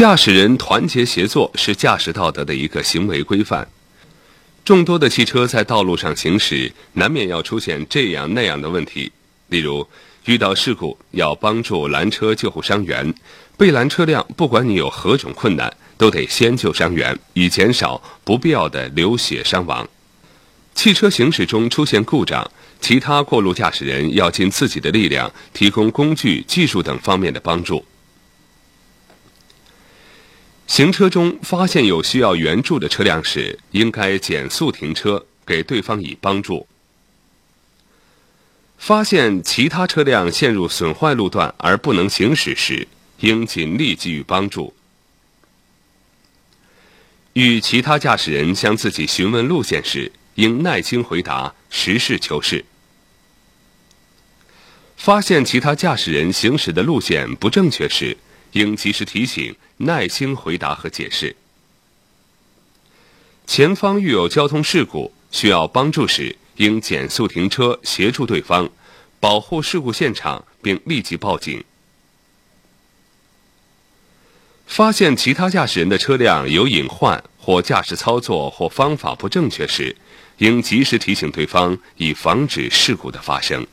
驾驶人团结协作是驾驶道德的一个行为规范。众多的汽车在道路上行驶，难免要出现这样那样的问题。例如，遇到事故要帮助拦车救护伤员，被拦车辆不管你有何种困难，都得先救伤员，以减少不必要的流血伤亡。汽车行驶中出现故障，其他过路驾驶人要尽自己的力量，提供工具、技术等方面的帮助。行车中发现有需要援助的车辆时，应该减速停车，给对方以帮助。发现其他车辆陷入损坏路段而不能行驶时，应尽力给予帮助。与其他驾驶人向自己询问路线时，应耐心回答，实事求是。发现其他驾驶人行驶的路线不正确时，应及时提醒，耐心回答和解释。前方遇有交通事故需要帮助时，应减速停车协助对方，保护事故现场，并立即报警。发现其他驾驶人的车辆有隐患或驾驶操作或方法不正确时，应及时提醒对方，以防止事故的发生。